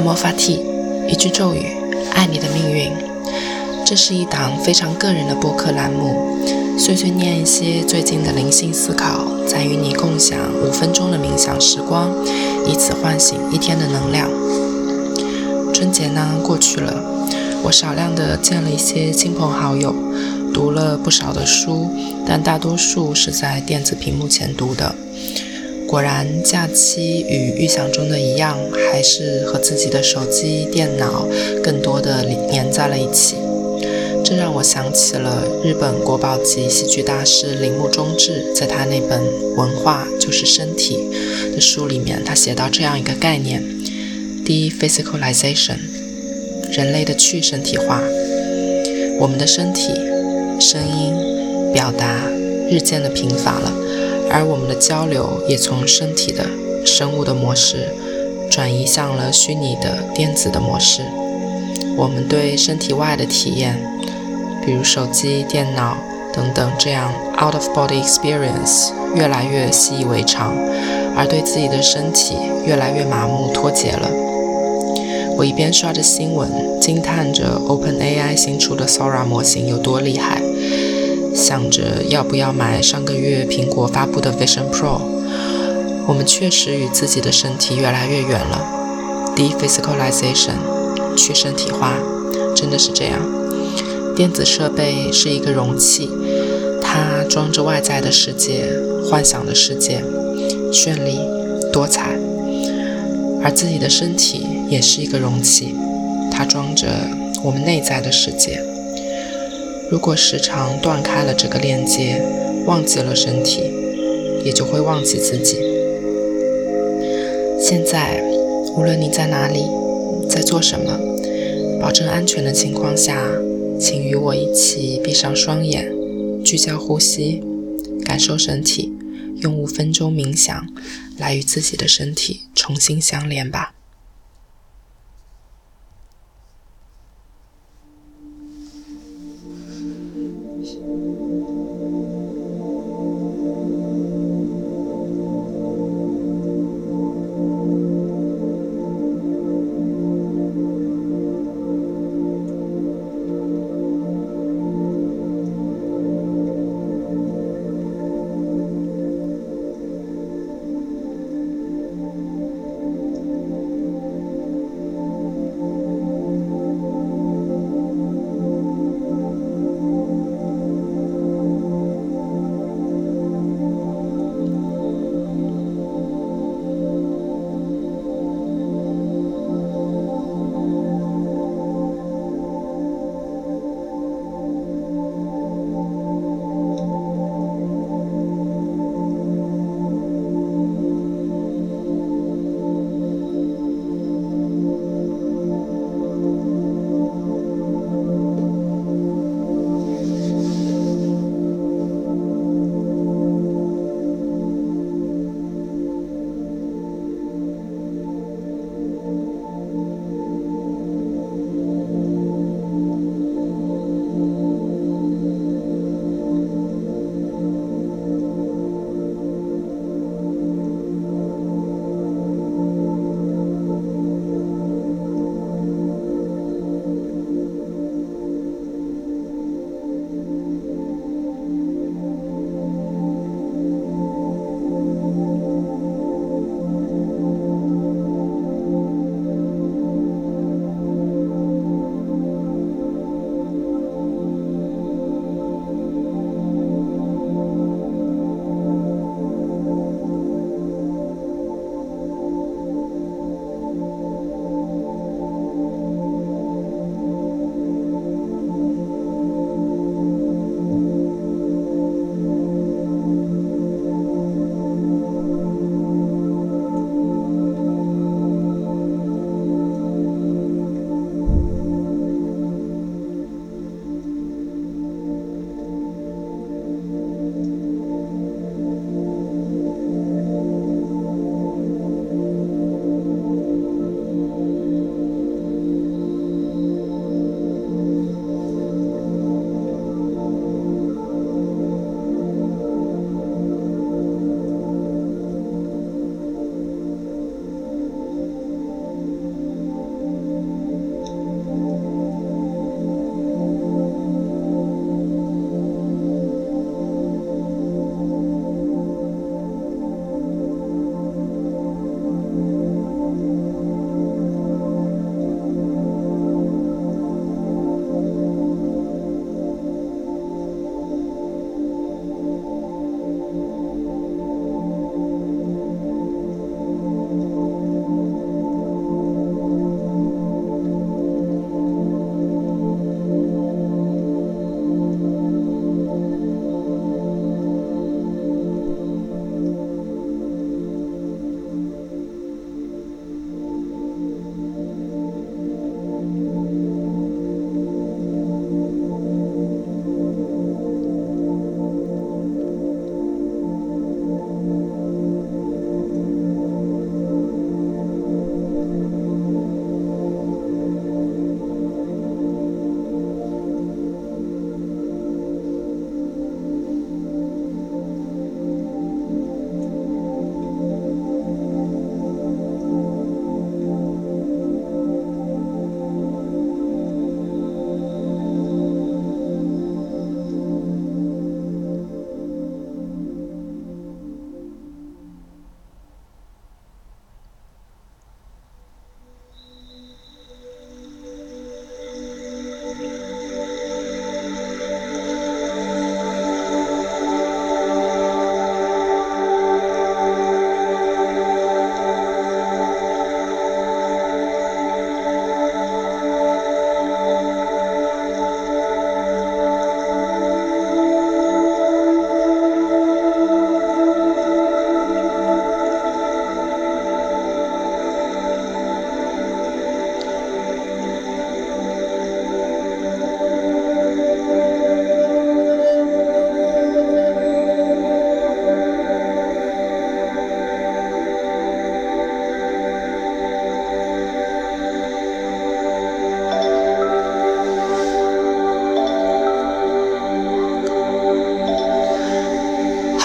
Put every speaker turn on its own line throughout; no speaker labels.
魔法 T，一句咒语，爱你的命运。这是一档非常个人的播客栏目，碎碎念一些最近的灵性思考，再与你共享五分钟的冥想时光，以此唤醒一天的能量。春节呢过去了，我少量的见了一些亲朋好友，读了不少的书，但大多数是在电子屏幕前读的。果然，假期与预想中的一样，还是和自己的手机、电脑更多的粘在了一起。这让我想起了日本国宝级戏剧大师铃木忠志在他那本《文化就是身体》的书里面，他写到这样一个概念：de-physicalization，人类的去身体化。我们的身体、声音、表达日渐的贫乏了。而我们的交流也从身体的生物的模式转移向了虚拟的电子的模式。我们对身体外的体验，比如手机、电脑等等这样 out of body experience 越来越习以为常，而对自己的身体越来越麻木脱节了。我一边刷着新闻，惊叹着 OpenAI 新出的 Sora 模型有多厉害。想着要不要买上个月苹果发布的 Vision Pro，我们确实与自己的身体越来越远了。De-physicalization，去身体化，真的是这样。电子设备是一个容器，它装着外在的世界、幻想的世界，绚丽多彩；而自己的身体也是一个容器，它装着我们内在的世界。如果时常断开了这个链接，忘记了身体，也就会忘记自己。现在，无论你在哪里，在做什么，保证安全的情况下，请与我一起闭上双眼，聚焦呼吸，感受身体，用五分钟冥想来与自己的身体重新相连吧。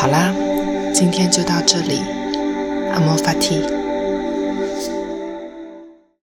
好啦，今天就到这里，阿莫法蒂。